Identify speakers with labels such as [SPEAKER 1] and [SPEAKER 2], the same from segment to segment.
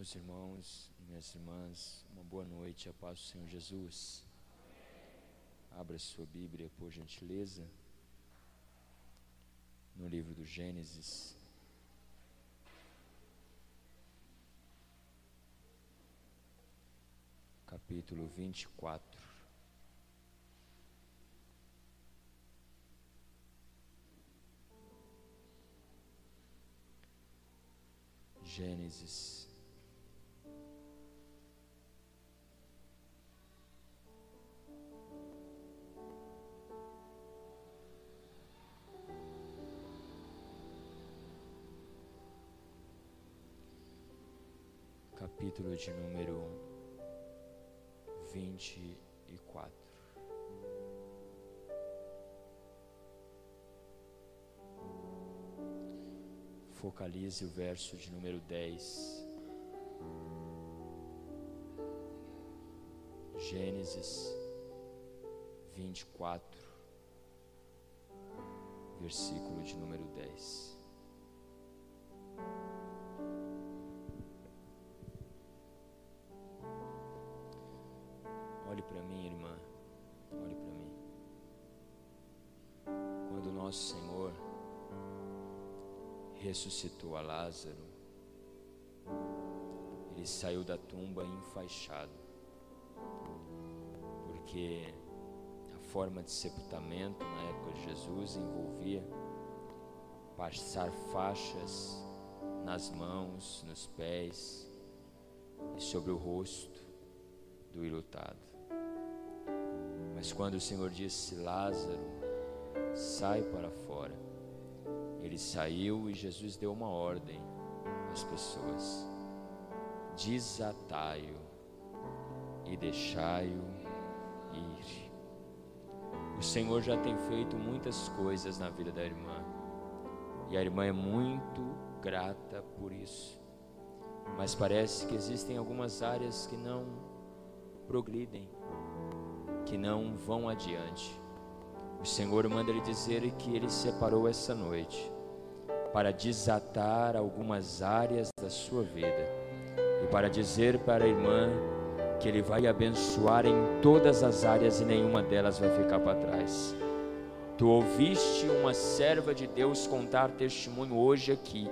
[SPEAKER 1] Meus irmãos e minhas irmãs, uma boa noite, a paz do Senhor Jesus. Abra sua Bíblia, por gentileza, no livro do Gênesis. Capítulo 24. Gênesis. capítulo de número 24. Focalize o verso de número 10. Gênesis 24, versículo de número 10. Nosso Senhor ressuscitou a Lázaro, ele saiu da tumba enfaixado, porque a forma de sepultamento na época de Jesus envolvia passar faixas nas mãos, nos pés e sobre o rosto do ilutado. Mas quando o Senhor disse: Lázaro, sai para fora, ele saiu e Jesus deu uma ordem às pessoas: desatai-o e deixai-o ir. O Senhor já tem feito muitas coisas na vida da irmã, e a irmã é muito grata por isso. Mas parece que existem algumas áreas que não progridem que não vão adiante. O Senhor manda lhe dizer que ele separou essa noite para desatar algumas áreas da sua vida e para dizer para a irmã que ele vai abençoar em todas as áreas e nenhuma delas vai ficar para trás. Tu ouviste uma serva de Deus contar testemunho hoje aqui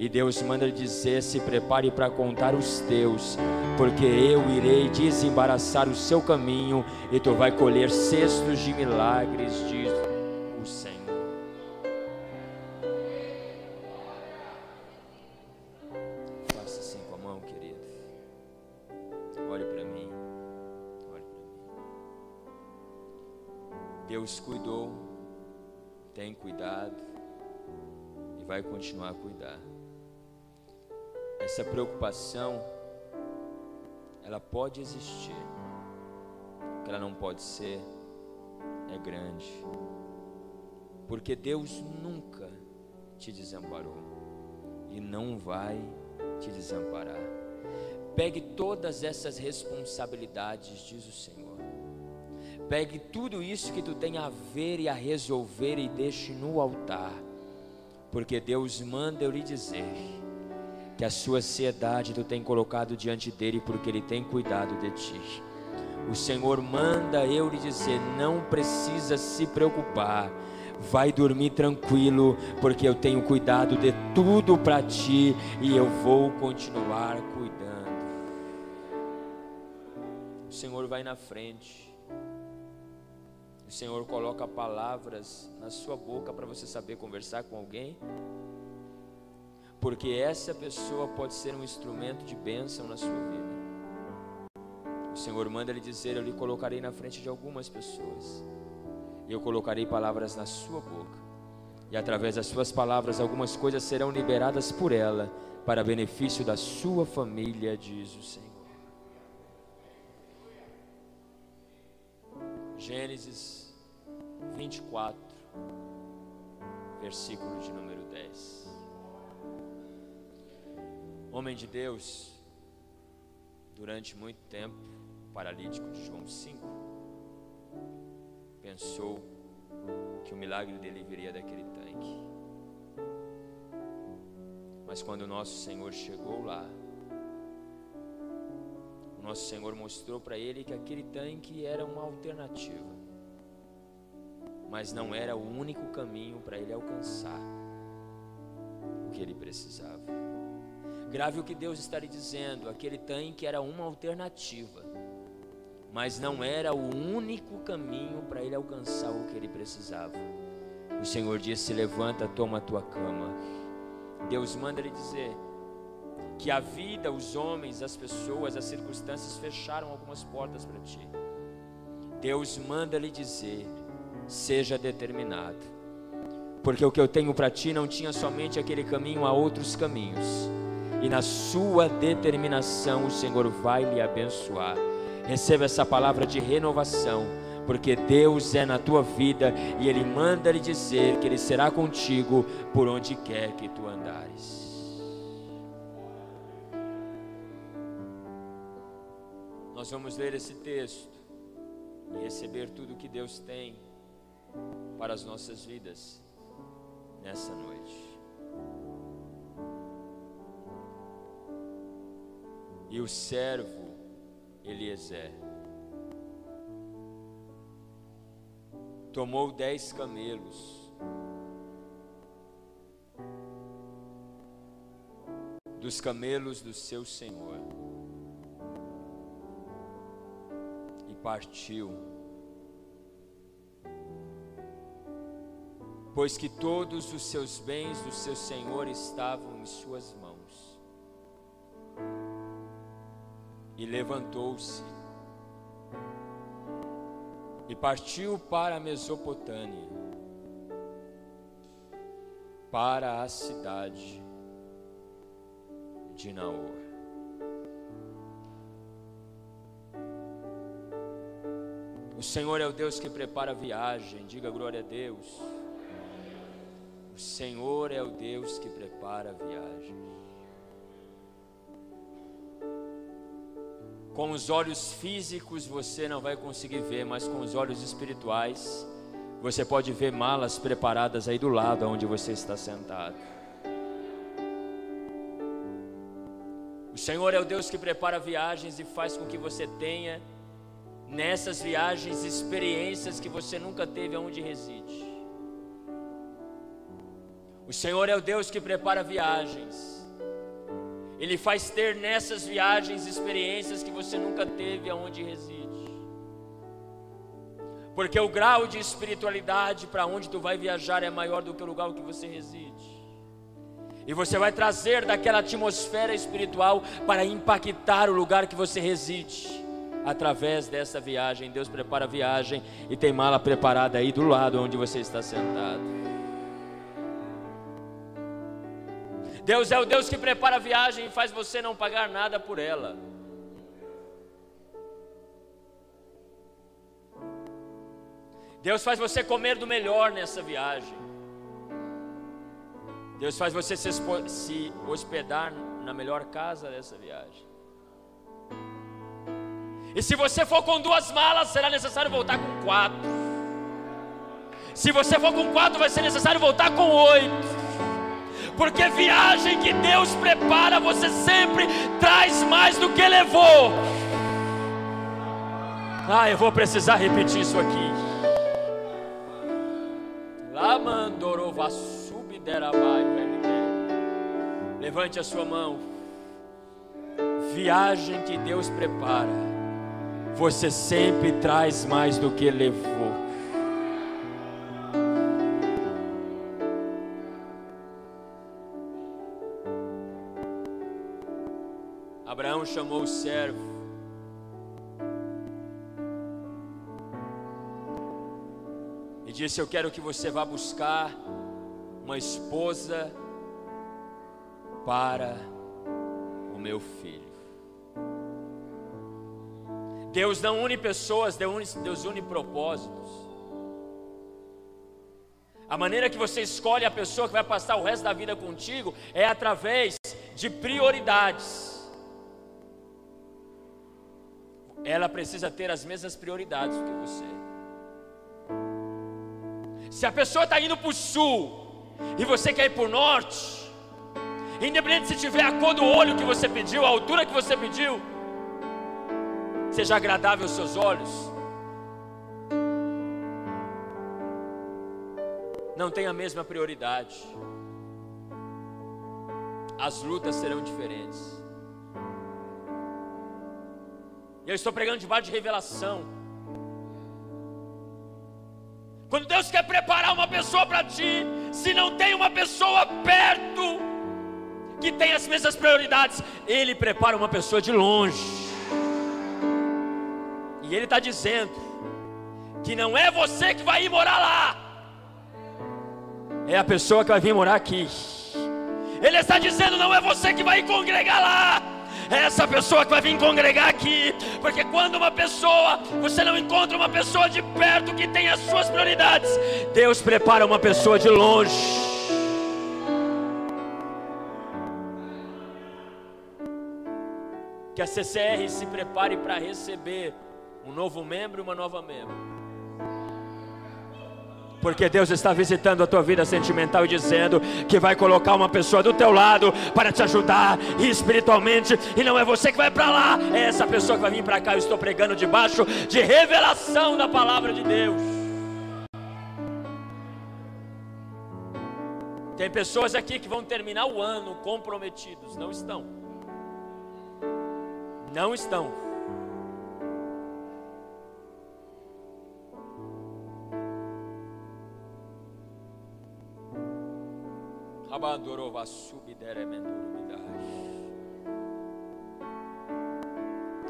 [SPEAKER 1] e Deus manda dizer: se prepare para contar os teus, porque eu irei desembaraçar o seu caminho e tu vai colher cestos de milagres, diz o Senhor. Faça assim com a mão, querido. Olhe para mim. Olhe para mim. Deus cuidou, tem cuidado e vai continuar a cuidar essa preocupação ela pode existir. O que ela não pode ser é grande. Porque Deus nunca te desamparou e não vai te desamparar. Pegue todas essas responsabilidades, diz o Senhor. Pegue tudo isso que tu tem a ver e a resolver e deixe no altar. Porque Deus manda eu lhe dizer que a sua ansiedade tu tem colocado diante dele, porque ele tem cuidado de ti. O Senhor manda eu lhe dizer: não precisa se preocupar, vai dormir tranquilo, porque eu tenho cuidado de tudo para ti e eu vou continuar cuidando. O Senhor vai na frente. O Senhor coloca palavras na sua boca para você saber conversar com alguém porque essa pessoa pode ser um instrumento de bênção na sua vida. O Senhor manda lhe dizer: Eu lhe colocarei na frente de algumas pessoas, e eu colocarei palavras na sua boca, e através das suas palavras, algumas coisas serão liberadas por ela, para benefício da sua família, diz o Senhor. Gênesis 24, versículo de número 10. Homem de Deus, durante muito tempo, paralítico de João 5, pensou que o milagre dele viria daquele tanque. Mas quando o nosso Senhor chegou lá, nosso Senhor mostrou para ele que aquele tanque era uma alternativa, mas não era o único caminho para ele alcançar o que ele precisava. Grave o que Deus está lhe dizendo: aquele tanque era uma alternativa, mas não era o único caminho para ele alcançar o que ele precisava. O Senhor disse: Levanta, toma a tua cama. Deus manda lhe dizer que a vida, os homens, as pessoas, as circunstâncias fecharam algumas portas para ti. Deus manda lhe dizer: seja determinado, porque o que eu tenho para ti não tinha somente aquele caminho, há outros caminhos, e na sua determinação o Senhor vai lhe abençoar. Receba essa palavra de renovação porque Deus é na tua vida e Ele manda lhe dizer que Ele será contigo por onde quer que tu andares. Nós vamos ler esse texto e receber tudo que Deus tem para as nossas vidas nessa noite. E o servo Eliezer tomou dez camelos, dos camelos do seu senhor, e partiu, pois que todos os seus bens do seu senhor estavam em suas mãos, e levantou-se e partiu para a Mesopotâmia, para a cidade de Naor. O Senhor é o Deus que prepara a viagem, diga glória a Deus. O Senhor é o Deus que prepara a viagem. Com os olhos físicos você não vai conseguir ver, mas com os olhos espirituais você pode ver malas preparadas aí do lado onde você está sentado. O Senhor é o Deus que prepara viagens e faz com que você tenha nessas viagens experiências que você nunca teve aonde reside. O Senhor é o Deus que prepara viagens ele faz ter nessas viagens experiências que você nunca teve aonde reside. Porque o grau de espiritualidade para onde tu vai viajar é maior do que o lugar que você reside. E você vai trazer daquela atmosfera espiritual para impactar o lugar que você reside. Através dessa viagem, Deus prepara a viagem e tem mala preparada aí do lado onde você está sentado. Deus é o Deus que prepara a viagem e faz você não pagar nada por ela. Deus faz você comer do melhor nessa viagem. Deus faz você se, se hospedar na melhor casa dessa viagem. E se você for com duas malas, será necessário voltar com quatro. Se você for com quatro, vai ser necessário voltar com oito porque viagem que Deus prepara, você sempre traz mais do que levou. Ah, eu vou precisar repetir isso aqui. Levante a sua mão. Viagem que Deus prepara, você sempre traz mais do que levou. Abraão chamou o servo. E disse: Eu quero que você vá buscar uma esposa para o meu filho. Deus não une pessoas, Deus une propósitos. A maneira que você escolhe a pessoa que vai passar o resto da vida contigo é através de prioridades. Ela precisa ter as mesmas prioridades que você. Se a pessoa está indo para o sul e você quer ir para o norte, independente se tiver a cor do olho que você pediu, a altura que você pediu, seja agradável aos seus olhos. Não tem a mesma prioridade. As lutas serão diferentes. Eu estou pregando debaixo de revelação. Quando Deus quer preparar uma pessoa para ti, se não tem uma pessoa perto que tem as mesmas prioridades, Ele prepara uma pessoa de longe. E Ele está dizendo que não é você que vai ir morar lá, é a pessoa que vai vir morar aqui. Ele está dizendo: não é você que vai congregar lá, é essa pessoa que vai vir congregar aqui, porque quando uma pessoa, você não encontra uma pessoa de perto que tem as suas prioridades, Deus prepara uma pessoa de longe. Que a CCR se prepare para receber um novo membro e uma nova membro porque Deus está visitando a tua vida sentimental e dizendo que vai colocar uma pessoa do teu lado para te ajudar espiritualmente, e não é você que vai para lá, é essa pessoa que vai vir para cá. Eu estou pregando debaixo de revelação da palavra de Deus. Tem pessoas aqui que vão terminar o ano comprometidos, não estão. Não estão.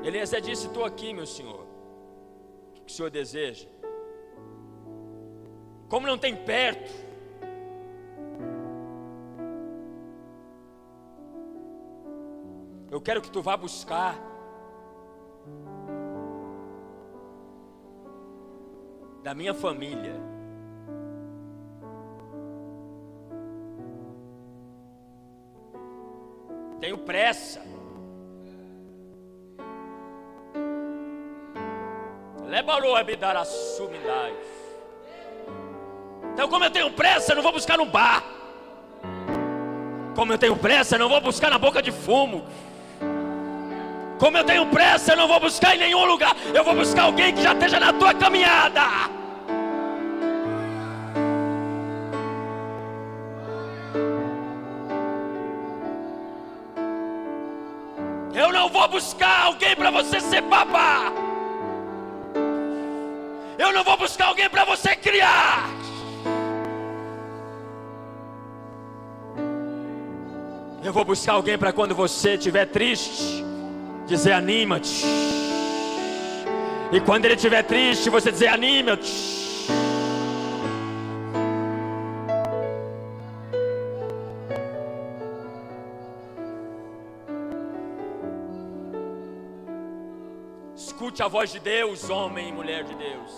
[SPEAKER 1] Eliezer disse: Estou aqui, meu senhor. O que o senhor deseja? Como não tem perto, eu quero que tu vá buscar. Da minha família tenho pressa. Lebarou a dar a Então, como eu tenho pressa, eu não vou buscar no bar. Como eu tenho pressa, eu não vou buscar na boca de fumo. Como eu tenho pressa, eu não vou buscar em nenhum lugar. Eu vou buscar alguém que já esteja na tua caminhada. Vou buscar alguém para você ser papá. Eu não vou buscar alguém para você criar. Eu vou buscar alguém para quando você estiver triste, dizer anima-te. E quando ele estiver triste, você dizer anima-te. Escute a voz de Deus, homem e mulher de Deus.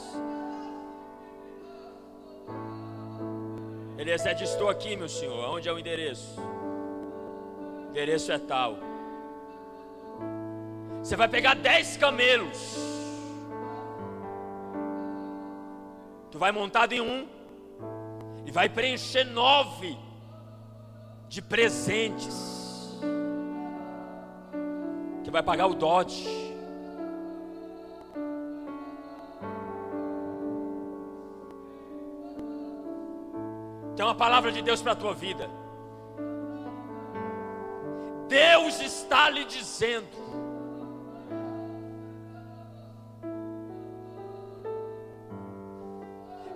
[SPEAKER 1] Eliezer diz: Estou aqui, meu senhor. Onde é o endereço? O endereço é tal. Você vai pegar dez camelos. Tu vai montado em um. E vai preencher nove de presentes. Que vai pagar o dote. Uma palavra de Deus para a tua vida. Deus está lhe dizendo.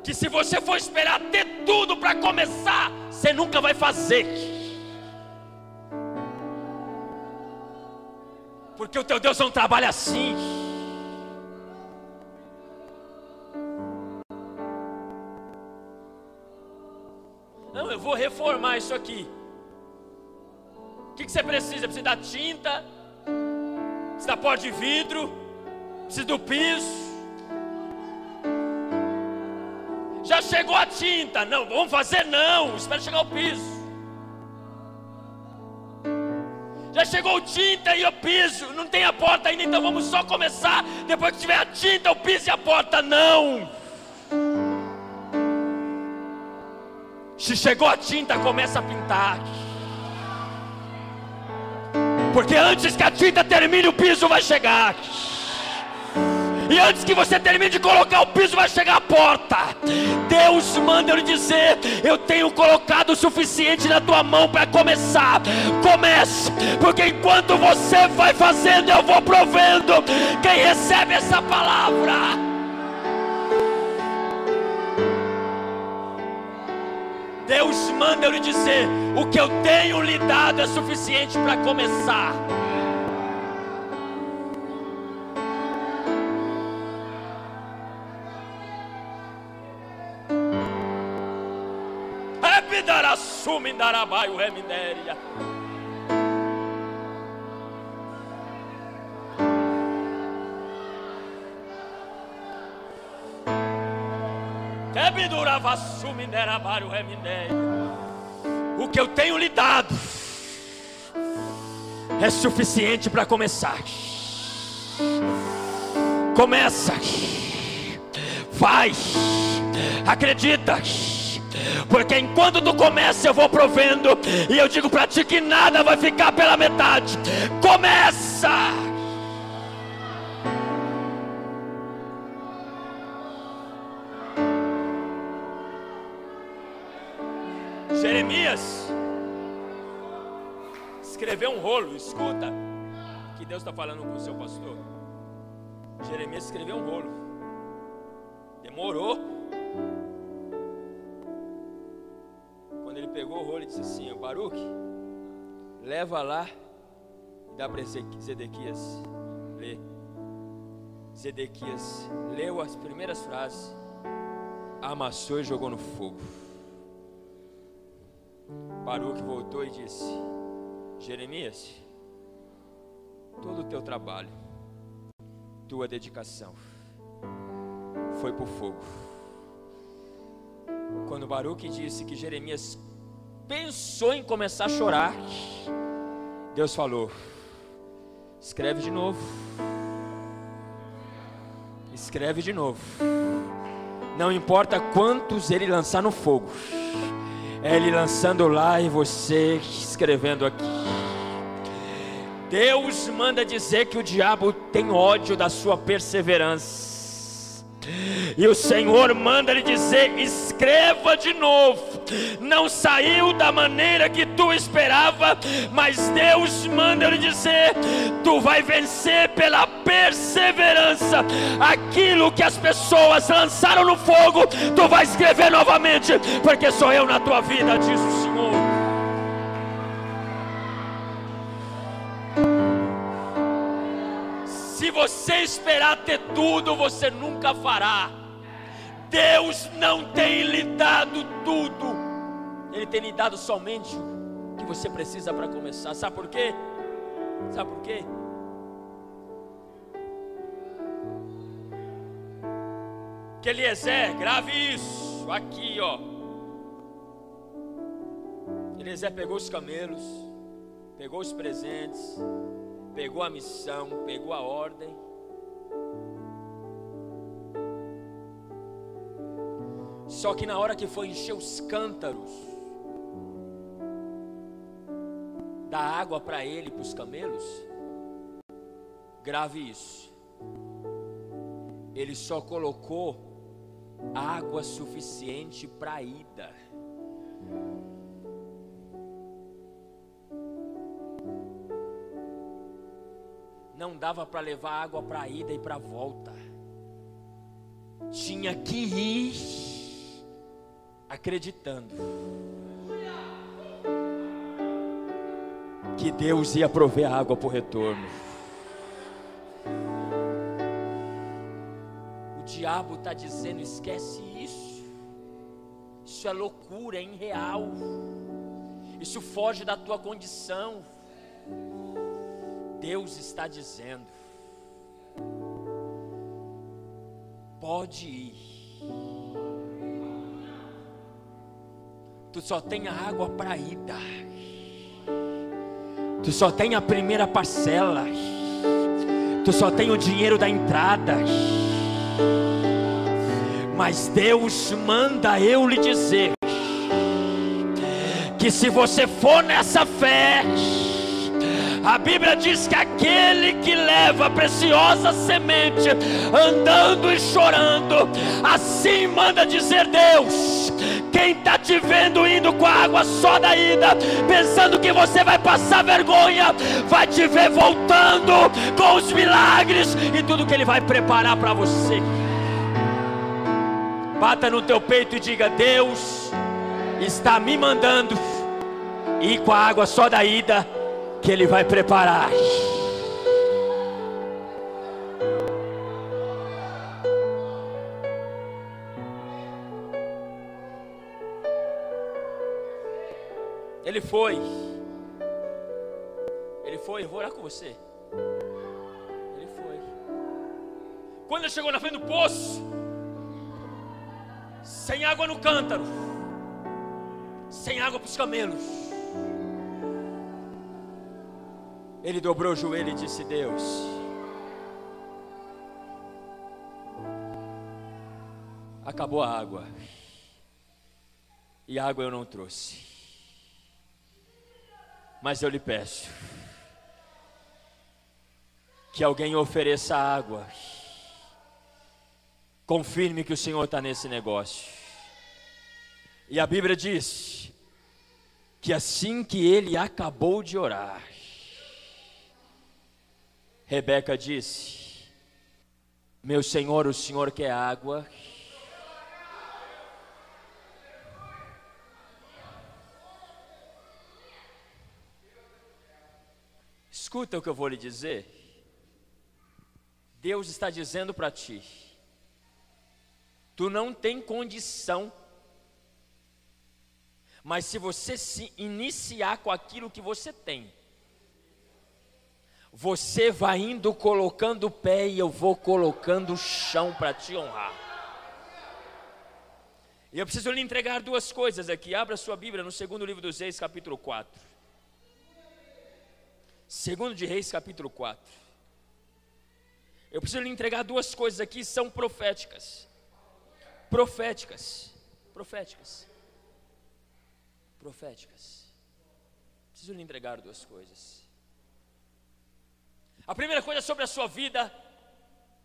[SPEAKER 1] Que se você for esperar ter tudo para começar, você nunca vai fazer. Porque o teu Deus não trabalha assim. Vou reformar isso aqui. O que, que você precisa? Precisa da tinta, precisa da porta de vidro, precisa do piso. Já chegou a tinta? Não, vamos fazer não. Espera chegar o piso. Já chegou tinta e o piso. Não tem a porta ainda, então vamos só começar. Depois que tiver a tinta, o piso e a porta. Não. Se chegou a tinta, começa a pintar. Porque antes que a tinta termine, o piso vai chegar. E antes que você termine de colocar o piso, vai chegar a porta. Deus manda eu dizer: Eu tenho colocado o suficiente na tua mão para começar. Comece, porque enquanto você vai fazendo, eu vou provendo. Quem recebe essa palavra? Deus manda eu lhe dizer: o que eu tenho lhe dado é suficiente para começar. Ebidarassumindarabai o remidéria. O que eu tenho lhe dado é suficiente para começar. Começa, vai, acredita. Porque enquanto tu começa, eu vou provendo. E eu digo para ti que nada vai ficar pela metade. Começa! Escreveu um rolo, escuta, que Deus está falando com o seu pastor. Jeremias escreveu um rolo, demorou. Quando ele pegou o rolo e disse assim: Baruque, leva lá e dá para Zedequias ler. Zedequias leu as primeiras frases, amassou e jogou no fogo. Baruque voltou e disse: Jeremias, todo o teu trabalho, tua dedicação foi por fogo. Quando Baruque disse que Jeremias pensou em começar a chorar, Deus falou: escreve de novo. Escreve de novo. Não importa quantos ele lançar no fogo é Ele lançando lá e você escrevendo aqui. Deus manda dizer que o diabo tem ódio da sua perseverança. E o Senhor manda lhe dizer: escreva de novo. Não saiu da maneira que tu esperava, mas Deus manda lhe dizer: tu vai vencer pela perseverança. Aquilo que as pessoas lançaram no fogo, tu vai escrever novamente, porque sou eu na tua vida, diz o Senhor. Você esperar ter tudo, você nunca fará. Deus não tem lhe dado tudo, Ele tem lhe dado somente o que você precisa para começar. Sabe por quê? Sabe por quê? Que Eliezer, grave isso aqui, ó. Eliezer pegou os camelos, pegou os presentes, pegou a missão, pegou a ordem. Só que na hora que foi encher os cântaros da água para ele e para os camelos, grave isso. Ele só colocou água suficiente para a ida. Dava para levar água para a ida e para a volta. Tinha que ir acreditando que Deus ia prover água para o retorno. O diabo está dizendo: esquece isso. Isso é loucura, é irreal. Isso foge da tua condição. Deus está dizendo: pode ir. Tu só tem a água para ida. Tu só tem a primeira parcela. Tu só tem o dinheiro da entrada. Mas Deus manda eu lhe dizer que se você for nessa fé, a Bíblia diz que aquele que leva a preciosa semente, andando e chorando. Assim manda dizer Deus: quem está te vendo indo com a água só da ida, pensando que você vai passar vergonha, vai te ver voltando com os milagres e tudo que Ele vai preparar para você. Bata no teu peito e diga: Deus está me mandando ir com a água só da ida, que Ele vai preparar. Ele foi. Ele foi, eu vou orar com você. Ele foi. Quando ele chegou na frente do poço, sem água no cântaro, sem água para os camelos, ele dobrou o joelho e disse: Deus, acabou a água, e água eu não trouxe mas eu lhe peço que alguém ofereça água. Confirme que o Senhor está nesse negócio. E a Bíblia diz que assim que ele acabou de orar, Rebeca disse: Meu Senhor, o Senhor quer água. Escuta o que eu vou lhe dizer. Deus está dizendo para ti: tu não tem condição, mas se você se iniciar com aquilo que você tem, você vai indo colocando o pé e eu vou colocando o chão para te honrar. E eu preciso lhe entregar duas coisas aqui. Abra sua Bíblia no segundo livro dos Reis, capítulo 4. Segundo de Reis, capítulo 4. Eu preciso lhe entregar duas coisas aqui, são proféticas. Proféticas. Proféticas. Proféticas. Preciso lhe entregar duas coisas. A primeira coisa é sobre a sua vida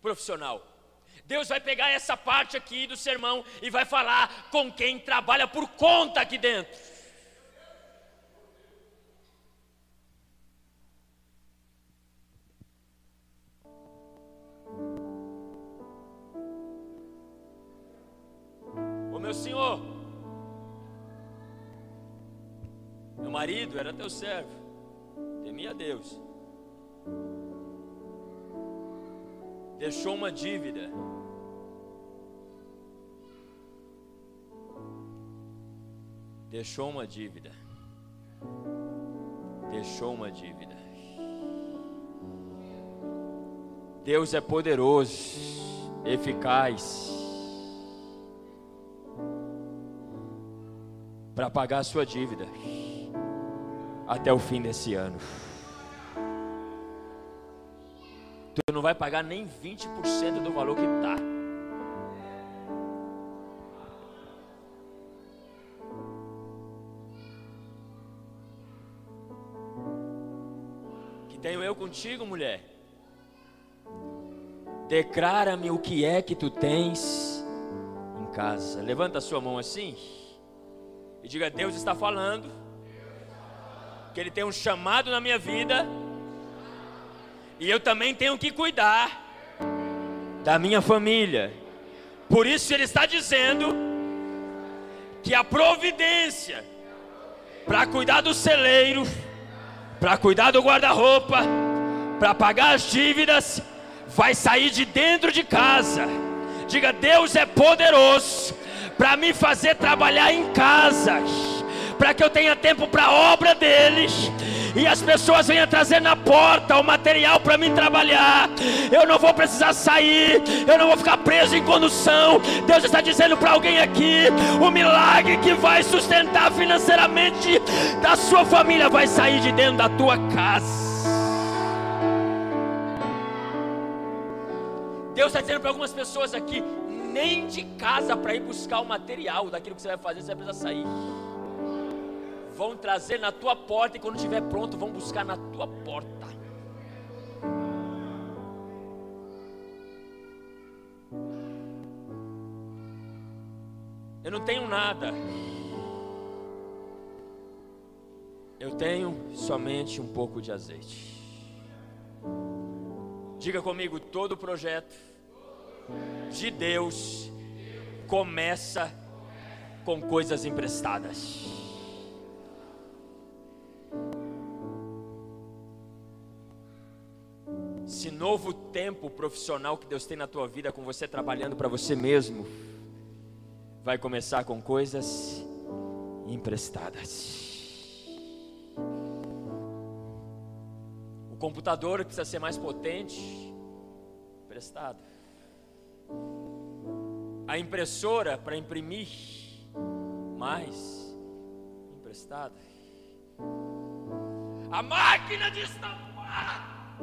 [SPEAKER 1] profissional. Deus vai pegar essa parte aqui do sermão e vai falar com quem trabalha por conta aqui dentro. meu senhor, meu marido era teu servo, temia Deus, deixou uma dívida. Deixou uma dívida. Deixou uma dívida. Deus é poderoso, eficaz. para pagar a sua dívida até o fim desse ano. Não vai pagar nem 20% do valor que está. Que tenho eu contigo, mulher. Declara-me o que é que tu tens em casa. Levanta a sua mão assim. E diga: Deus está falando. Que Ele tem um chamado na minha vida. E eu também tenho que cuidar da minha família. Por isso Ele está dizendo que a providência para cuidar do celeiro, para cuidar do guarda-roupa, para pagar as dívidas, vai sair de dentro de casa. Diga: Deus é poderoso para me fazer trabalhar em casa, para que eu tenha tempo para a obra deles. E as pessoas venham trazer na porta o material para mim trabalhar. Eu não vou precisar sair, eu não vou ficar preso em condução. Deus está dizendo para alguém aqui: o milagre que vai sustentar financeiramente da sua família vai sair de dentro da tua casa. Deus está dizendo para algumas pessoas aqui: nem de casa para ir buscar o material daquilo que você vai fazer, você vai precisar sair vão trazer na tua porta e quando estiver pronto vão buscar na tua porta. Eu não tenho nada. Eu tenho somente um pouco de azeite. Diga comigo, todo projeto de Deus começa com coisas emprestadas. Esse novo tempo profissional que Deus tem na tua vida, com você trabalhando para você mesmo, vai começar com coisas emprestadas. O computador precisa ser mais potente, emprestado. A impressora para imprimir mais, emprestada. A máquina de estampar,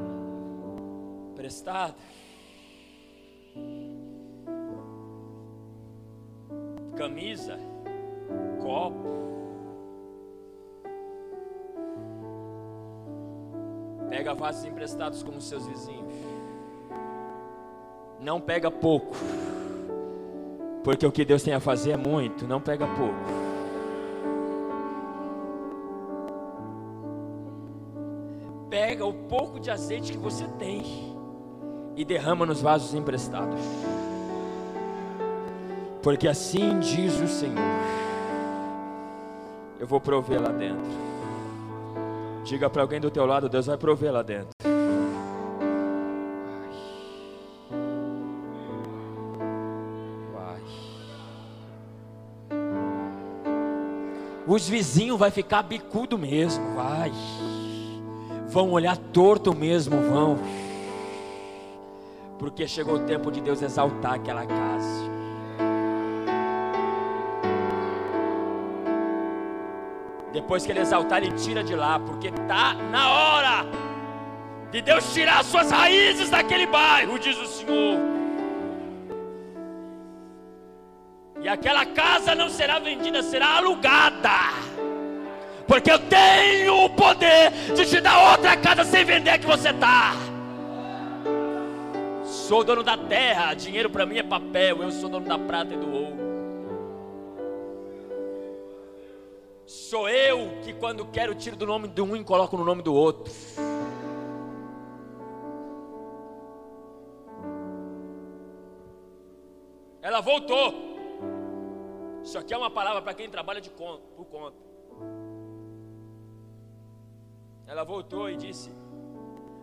[SPEAKER 1] emprestada. Camisa, copo. Pega vasos emprestados como seus vizinhos. Não pega pouco. Porque o que Deus tem a fazer é muito, não pega pouco. Pega o pouco de azeite que você tem e derrama nos vasos emprestados. Porque assim diz o Senhor: Eu vou prover lá dentro. Diga para alguém do teu lado, Deus vai prover lá dentro. Vai. Os vizinhos vai ficar bicudo mesmo, vai. Vão olhar torto mesmo, vão. Porque chegou o tempo de Deus exaltar aquela casa. Depois que ele exaltar, ele tira de lá, porque está na hora de Deus tirar as suas raízes daquele bairro, diz o Senhor. E aquela casa não será vendida, será alugada. Porque eu tenho o poder de te dar outra casa sem vender que você está. Sou dono da terra, dinheiro para mim é papel, eu sou dono da prata e do ouro. Sou eu que, quando quero, tiro do nome de um e coloco no nome do outro. Ela voltou. Isso aqui é uma palavra para quem trabalha de conta, por conta. Ela voltou e disse: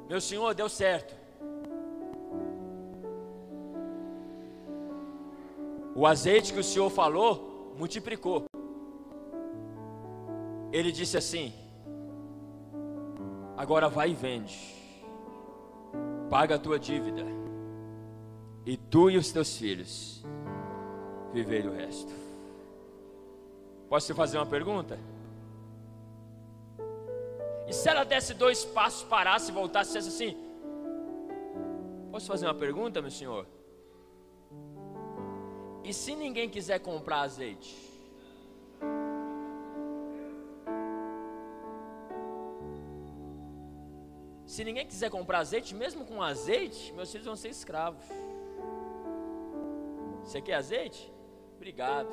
[SPEAKER 1] Meu senhor, deu certo. O azeite que o senhor falou multiplicou ele disse assim: Agora vai e vende, paga a tua dívida, e tu e os teus filhos viverem o resto. Posso te fazer uma pergunta? E se ela desse dois passos, parasse e voltasse e dissesse assim: Posso fazer uma pergunta, meu senhor? E se ninguém quiser comprar azeite? Se ninguém quiser comprar azeite, mesmo com azeite, meus filhos vão ser escravos. Você quer azeite? Obrigado.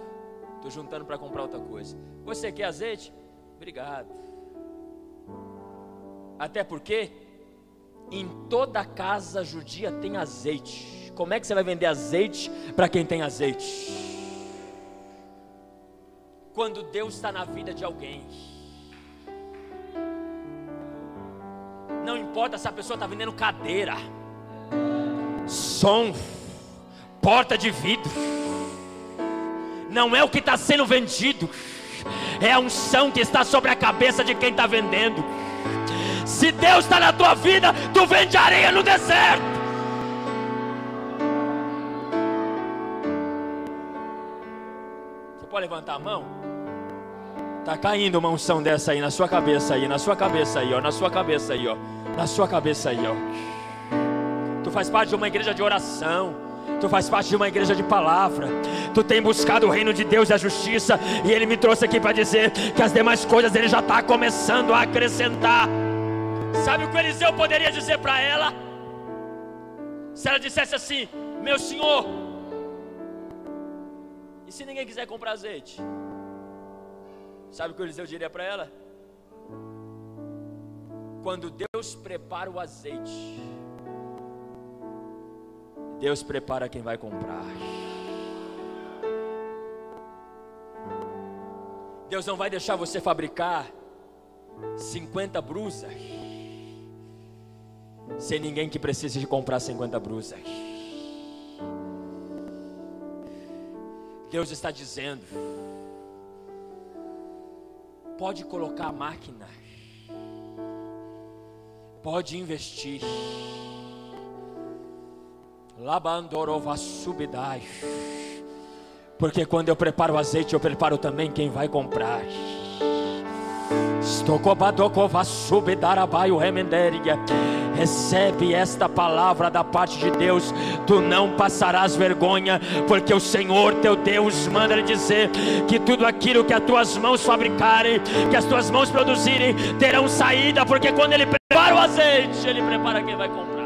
[SPEAKER 1] Estou juntando para comprar outra coisa. Você quer azeite? Obrigado. Até porque em toda casa judia tem azeite. Como é que você vai vender azeite para quem tem azeite? Quando Deus está na vida de alguém Não importa se a pessoa está vendendo cadeira, som, porta de vidro. Não é o que está sendo vendido, é a unção que está sobre a cabeça de quem está vendendo. Se Deus está na tua vida, tu vende areia no deserto. Pode levantar a mão? Tá caindo uma unção dessa aí na sua cabeça aí, na sua cabeça aí, ó, na sua cabeça aí, ó, na sua cabeça aí, ó. Tu faz parte de uma igreja de oração. Tu faz parte de uma igreja de palavra. Tu tem buscado o reino de Deus e a justiça. E Ele me trouxe aqui para dizer que as demais coisas Ele já está começando a acrescentar. Sabe o que Eliseu poderia dizer para ela? Se ela dissesse assim: Meu senhor, Se ninguém quiser comprar azeite? Sabe o que Eliseu diria para ela? Quando Deus prepara o azeite, Deus prepara quem vai comprar. Deus não vai deixar você fabricar 50 brusas sem ninguém que precise de comprar 50 brusas. Deus está dizendo: pode colocar a máquina, pode investir. Subidai. Porque quando eu preparo azeite, eu preparo também quem vai comprar. Recebe esta palavra da parte de Deus. Tu não passarás vergonha, porque o Senhor teu Deus manda lhe dizer que tudo aquilo que as tuas mãos fabricarem, que as tuas mãos produzirem, terão saída, porque quando Ele prepara o azeite, Ele prepara quem vai comprar.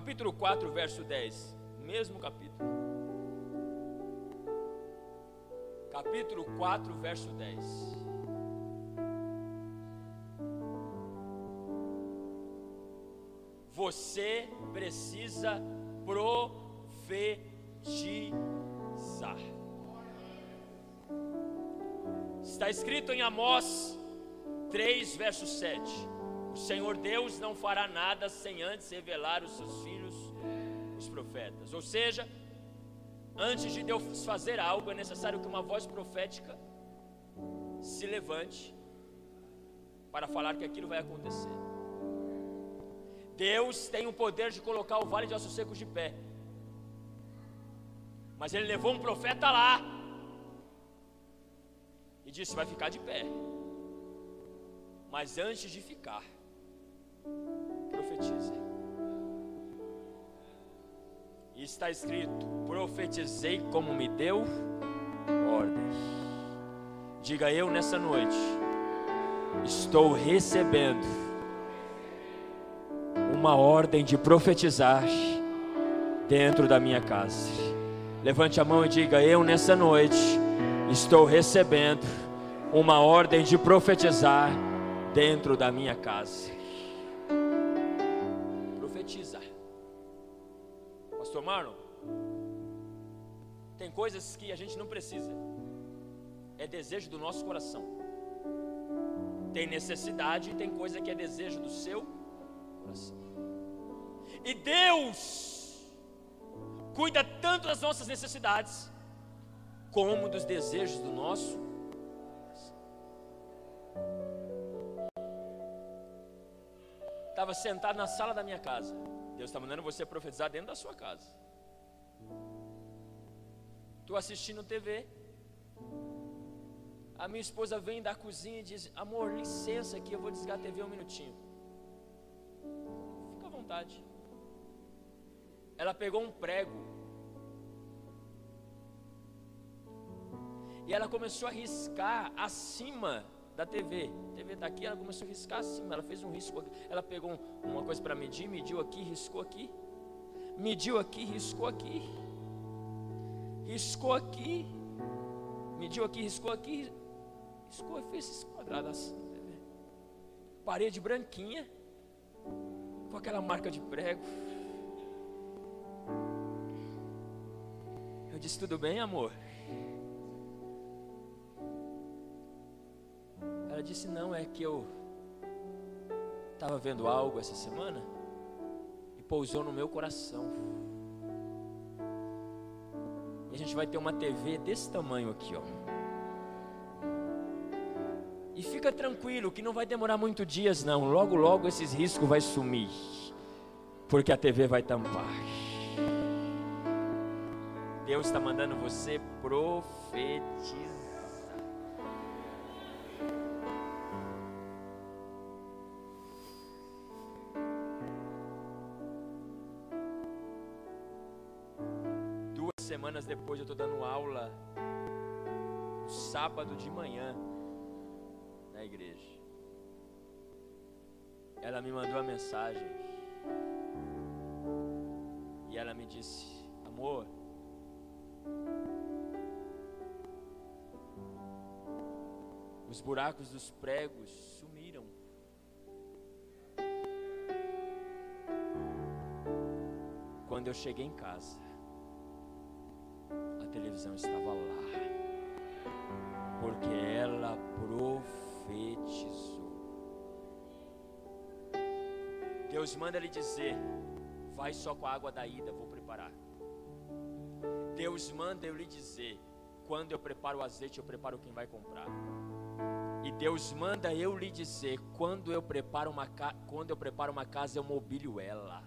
[SPEAKER 1] Capítulo 4, verso 10. Mesmo capítulo. Capítulo 4, verso 10. Você precisa profetizar. Está escrito em Amós 3, verso 7. O Senhor Deus não fará nada sem antes revelar os seus filhos, os profetas. Ou seja, antes de Deus fazer algo, é necessário que uma voz profética se levante para falar que aquilo vai acontecer. Deus tem o poder de colocar o vale de ossos secos de pé. Mas ele levou um profeta lá e disse: vai ficar de pé. Mas antes de ficar, profetize. E está escrito: profetizei como me deu ordem. Diga eu nessa noite, estou recebendo uma ordem de profetizar dentro da minha casa. Levante a mão e diga: Eu nessa noite estou recebendo uma ordem de profetizar dentro da minha casa. Pastor Marlon, tem coisas que a gente não precisa, é desejo do nosso coração. Tem necessidade e tem coisa que é desejo do seu coração. E Deus cuida tanto das nossas necessidades, como dos desejos do nosso coração. Estava sentado na sala da minha casa. Deus está mandando você profetizar dentro da sua casa. Estou assistindo TV. A minha esposa vem da cozinha e diz: Amor, licença aqui, eu vou desligar a TV um minutinho. Fica à vontade. Ela pegou um prego. E ela começou a riscar acima da TV. A TV está aqui, ela começou a riscar assim, ela fez um risco aqui. Ela pegou uma coisa para medir, mediu aqui, riscou aqui. Mediu aqui, riscou aqui. Riscou aqui. Mediu aqui, riscou aqui. Riscou e fez esse quadrado assim. Parede branquinha. Com aquela marca de prego. Eu disse, tudo bem, amor? Ela disse: Não, é que eu estava vendo algo essa semana e pousou no meu coração. E a gente vai ter uma TV desse tamanho aqui, ó. E fica tranquilo que não vai demorar muito dias não. Logo logo esses riscos vai sumir. Porque a TV vai tampar. Deus está mandando você profetizar. Semanas depois eu estou dando aula sábado de manhã na igreja. ela me mandou a mensagem. E ela me disse: Amor, os buracos dos pregos sumiram. Quando eu cheguei em casa, a televisão estava lá, porque ela profetizou. Deus manda lhe dizer: vai só com a água da ida, vou preparar. Deus manda eu lhe dizer: quando eu preparo o azeite, eu preparo quem vai comprar. E Deus manda eu lhe dizer: quando eu preparo uma, quando eu preparo uma casa, eu mobilio ela.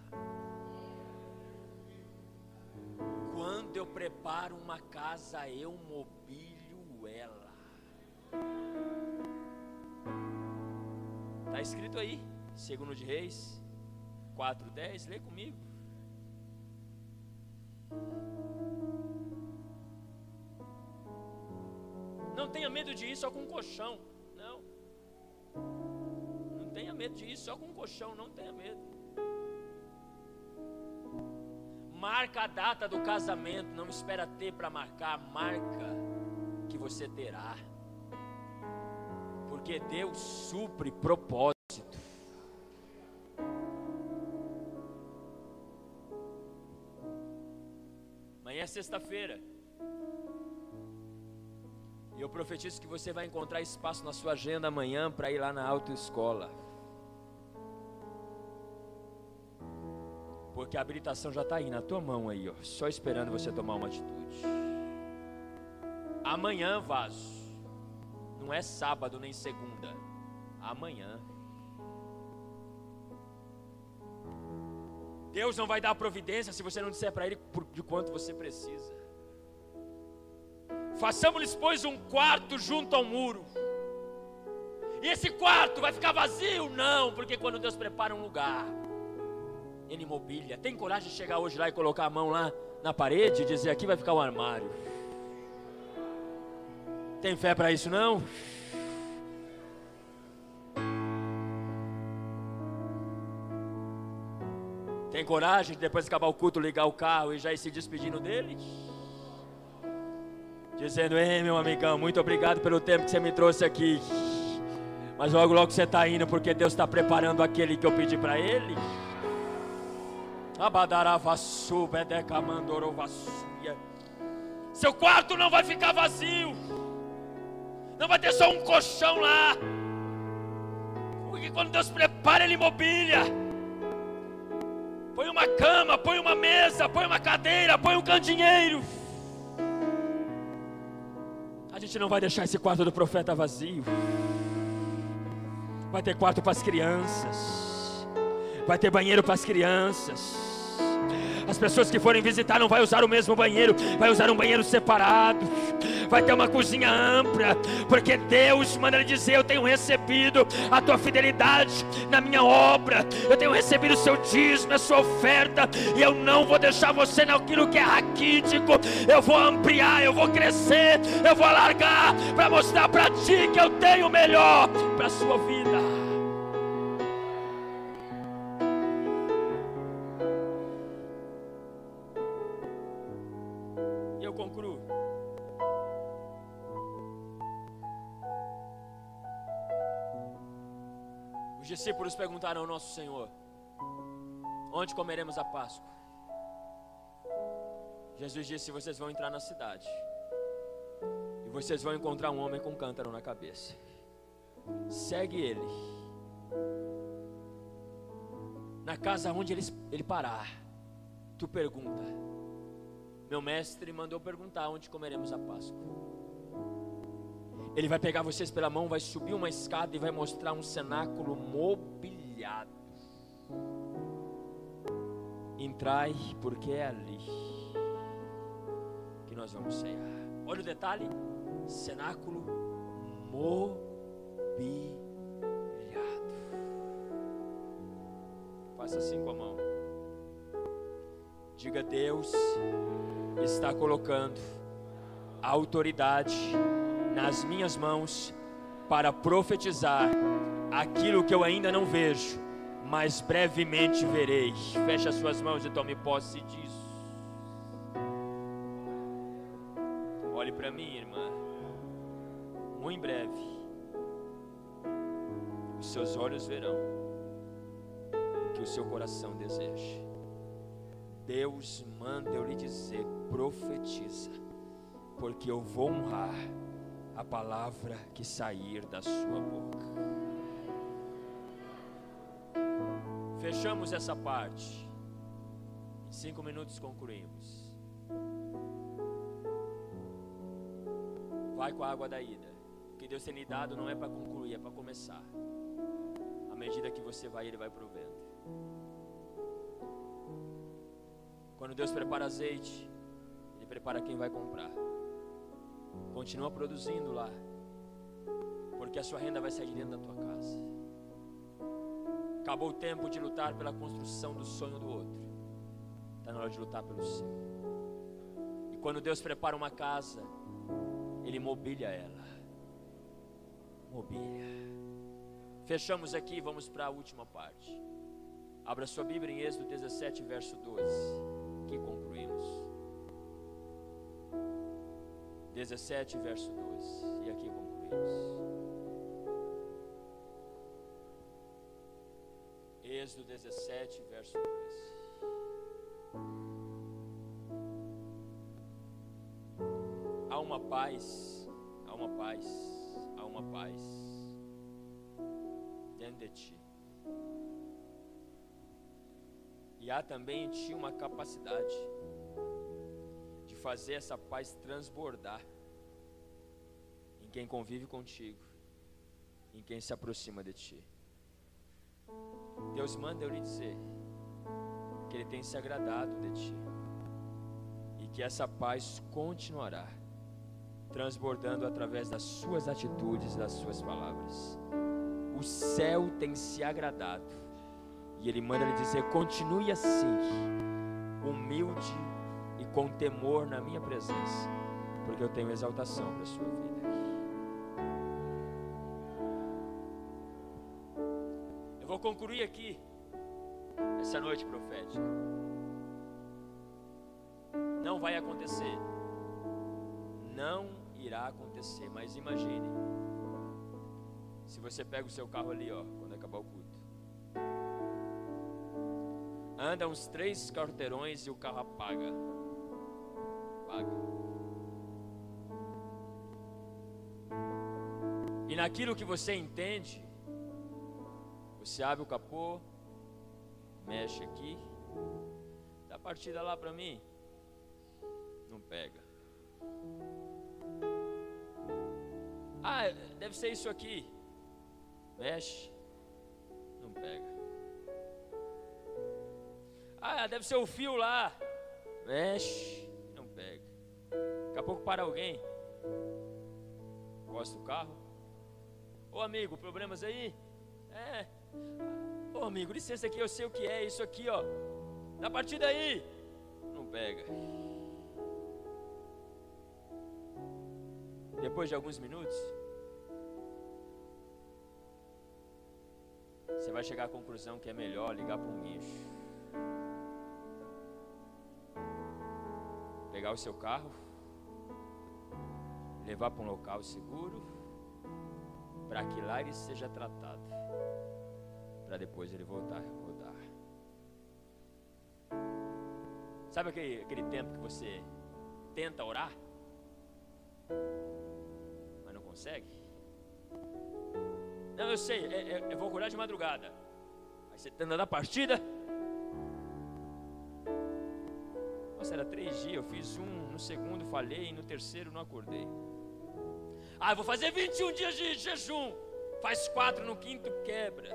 [SPEAKER 1] Eu preparo uma casa, eu mobilio ela. Está escrito aí, segundo de Reis 4:10, lê comigo. Não tenha medo de ir só com um colchão. Não. Não tenha medo de ir só com um colchão, não tenha medo. Marca a data do casamento, não espera ter para marcar, marca que você terá. Porque Deus supre propósito. Amanhã é sexta-feira. E eu profetizo que você vai encontrar espaço na sua agenda amanhã para ir lá na autoescola. Porque a habilitação já está aí na tua mão aí, ó, só esperando você tomar uma atitude. Amanhã, vaso. Não é sábado nem segunda. Amanhã. Deus não vai dar providência se você não disser para Ele de quanto você precisa. Façamos-lhes, pois, um quarto junto ao muro. E esse quarto vai ficar vazio? Não, porque quando Deus prepara um lugar, Ele mobília. Tem coragem de chegar hoje lá e colocar a mão lá na parede e dizer: aqui vai ficar um armário. Tem fé para isso não? Tem coragem de depois de acabar o culto ligar o carro e já ir se despedindo dele? Dizendo, ei meu amigão, muito obrigado pelo tempo que você me trouxe aqui. Mas logo logo você está indo porque Deus está preparando aquele que eu pedi para ele. Seu quarto não vai ficar vazio. Não vai ter só um colchão lá. Porque quando Deus prepara, Ele mobília. Põe uma cama, põe uma mesa, põe uma cadeira, põe um cantinheiro. A gente não vai deixar esse quarto do profeta vazio. Vai ter quarto para as crianças. Vai ter banheiro para as crianças. As pessoas que forem visitar não vai usar o mesmo banheiro, vai usar um banheiro separado. Vai ter uma cozinha ampla, porque Deus manda ele dizer: Eu tenho recebido a tua fidelidade na minha obra, eu tenho recebido o seu dízimo, a sua oferta, e eu não vou deixar você naquilo que é raquítico. Eu vou ampliar, eu vou crescer, eu vou alargar para mostrar para ti que eu tenho o melhor para a sua vida. Discípulos perguntaram ao nosso Senhor: Onde comeremos a Páscoa? Jesus disse: Vocês vão entrar na cidade e vocês vão encontrar um homem com cântaro na cabeça. Segue ele. Na casa onde ele, ele parar, tu pergunta. Meu mestre mandou perguntar onde comeremos a Páscoa. Ele vai pegar vocês pela mão, vai subir uma escada e vai mostrar um cenáculo mobiliado. Entrai, porque é ali que nós vamos cear. Olha o detalhe: cenáculo mobiliado. Faça assim com a mão. Diga: Deus está colocando a autoridade nas minhas mãos para profetizar aquilo que eu ainda não vejo, mas brevemente verei. Feche as suas mãos e tome posse disso. Olhe para mim, irmã. Muito em breve, os seus olhos verão o que o seu coração deseja. Deus manda eu lhe dizer: profetiza, porque eu vou honrar a palavra que sair da sua boca. Fechamos essa parte. Em cinco minutos concluímos. Vai com a água da ida. O que Deus tem lhe dado não é para concluir, é para começar. À medida que você vai, Ele vai provendo. Quando Deus prepara azeite, Ele prepara quem vai comprar. Continua produzindo lá. Porque a sua renda vai sair de dentro da tua casa. Acabou o tempo de lutar pela construção do sonho do outro. Está na hora de lutar pelo seu. E quando Deus prepara uma casa, Ele mobília ela. Mobília. Fechamos aqui, vamos para a última parte. Abra sua Bíblia em Êxodo 17, verso 12. Que concluímos. 17, verso 12. E aqui concluímos. Êxodo 17, verso 12. Há uma paz, há uma paz, há uma paz dentro de ti. E há também em ti uma capacidade fazer essa paz transbordar em quem convive contigo, em quem se aproxima de ti. Deus manda eu lhe dizer que Ele tem se agradado de ti e que essa paz continuará transbordando através das suas atitudes, das suas palavras. O céu tem se agradado e Ele manda lhe dizer: continue assim, humilde com temor na minha presença, porque eu tenho exaltação para a sua vida. Eu vou concluir aqui essa noite profética. Não vai acontecer. Não irá acontecer, mas imagine. Se você pega o seu carro ali, ó, quando acabar o culto. Anda uns três quarteirões e o carro apaga paga. E naquilo que você entende, você abre o capô, mexe aqui, dá partida lá para mim, não pega. Ah, deve ser isso aqui. Mexe, não pega. Ah, deve ser o fio lá. Mexe, Daqui a pouco para alguém. Gosta do carro? Ô amigo, problemas aí? É. Ô amigo, licença aqui, eu sei o que é isso aqui, ó. Na partida aí. Não pega. Depois de alguns minutos, você vai chegar à conclusão que é melhor ligar para um guincho. Pegar o seu carro, levar para um local seguro, para que lá ele seja tratado, para depois ele voltar rodar. Sabe aquele, aquele tempo que você tenta orar, mas não consegue? Não, eu sei, é, é, eu vou acordar de madrugada. Aí você está andando a partida. Nossa, era três dias, eu fiz um, no segundo falhei, no terceiro não acordei. Ah, vou fazer 21 dias de jejum. Faz quatro no quinto, quebra.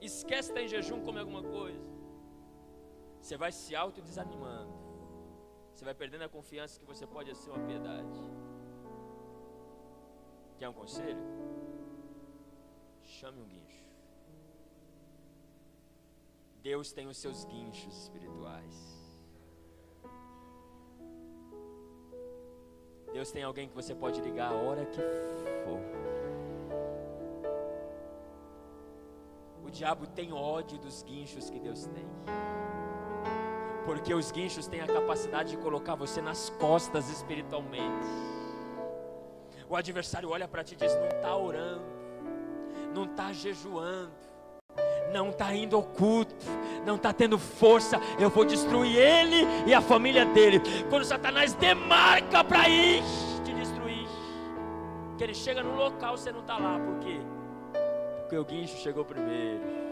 [SPEAKER 1] Esquece estar em jejum, come alguma coisa. Você vai se autodesanimando. Você vai perdendo a confiança que você pode ser uma piedade. Quer um conselho? Chame um guincho. Deus tem os seus guinchos espirituais. Deus tem alguém que você pode ligar a hora que for. O diabo tem ódio dos guinchos que Deus tem. Porque os guinchos têm a capacidade de colocar você nas costas espiritualmente. O adversário olha para ti e diz: não está orando, não está jejuando, não está indo ao culto, não está tendo força. Eu vou destruir ele e a família dele. Quando Satanás demarca para ir te destruir, que ele chega no local, você não está lá, por quê? Porque o guincho chegou primeiro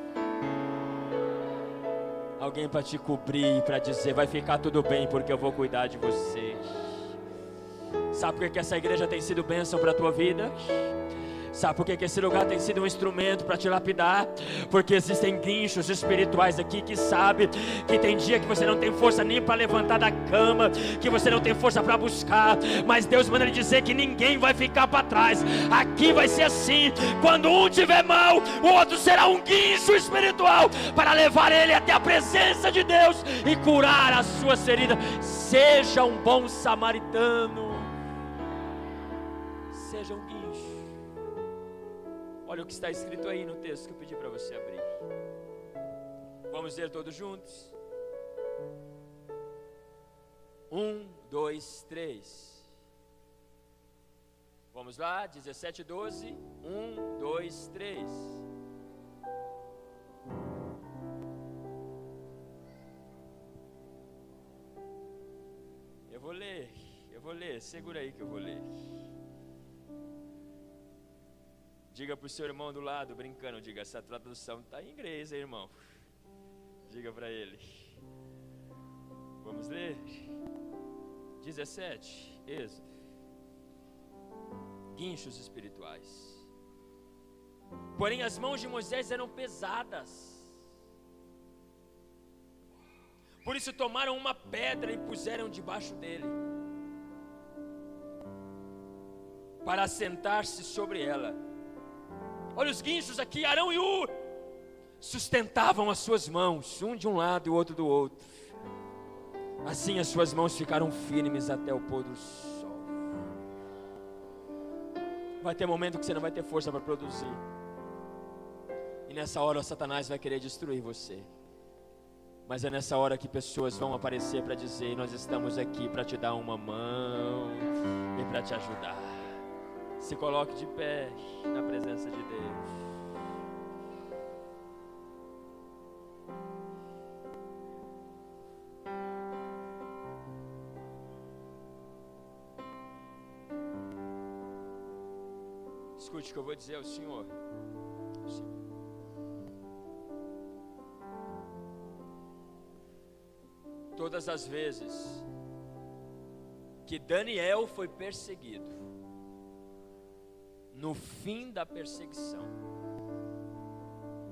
[SPEAKER 1] alguém para te cobrir, para dizer: vai ficar tudo bem, porque eu vou cuidar de você. Sabe por que essa igreja tem sido bênção para a tua vida? Sabe por que esse lugar tem sido um instrumento para te lapidar? Porque existem guinchos espirituais aqui que sabe que tem dia que você não tem força nem para levantar da cama, que você não tem força para buscar, mas Deus manda ele dizer que ninguém vai ficar para trás. Aqui vai ser assim: quando um tiver mal, o outro será um guincho espiritual para levar ele até a presença de Deus e curar as suas feridas. Seja um bom samaritano. Seja um guincho. Olha o que está escrito aí no texto que eu pedi para você abrir. Vamos ler todos juntos? Um, dois, três. Vamos lá, 17, 12. Um, dois, três. Eu vou ler, eu vou ler, segura aí que eu vou ler. Diga para o seu irmão do lado, brincando, diga, essa tradução está em inglês, hein, irmão. Diga para ele. Vamos ler? 17, Êxodo. Guinchos espirituais. Porém, as mãos de Moisés eram pesadas. Por isso tomaram uma pedra e puseram debaixo dele, para assentar-se sobre ela. Olha os guinchos aqui, Arão e Ur sustentavam as suas mãos, um de um lado e o outro do outro. Assim as suas mãos ficaram firmes até o pôr do sol. Vai ter momento que você não vai ter força para produzir. E nessa hora Satanás vai querer destruir você. Mas é nessa hora que pessoas vão aparecer para dizer: Nós estamos aqui para te dar uma mão e para te ajudar. Se coloque de pé na presença de Deus. Escute o que eu vou dizer ao Senhor. Todas as vezes que Daniel foi perseguido, no fim da perseguição,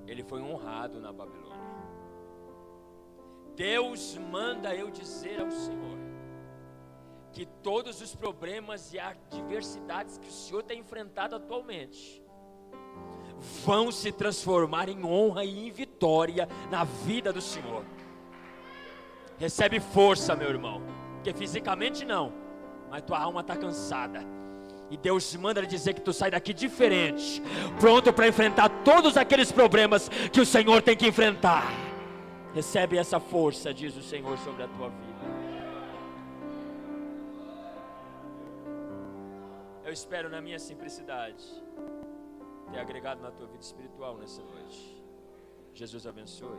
[SPEAKER 1] ele foi honrado na Babilônia. Deus manda eu dizer ao Senhor que todos os problemas e adversidades que o Senhor tem enfrentado atualmente vão se transformar em honra e em vitória na vida do Senhor. Recebe força, meu irmão, porque fisicamente não, mas tua alma está cansada e Deus manda dizer que tu sai daqui diferente, pronto para enfrentar todos aqueles problemas que o Senhor tem que enfrentar. Recebe essa força, diz o Senhor, sobre a tua vida. Eu espero na minha simplicidade ter agregado na tua vida espiritual nessa noite. Jesus abençoe.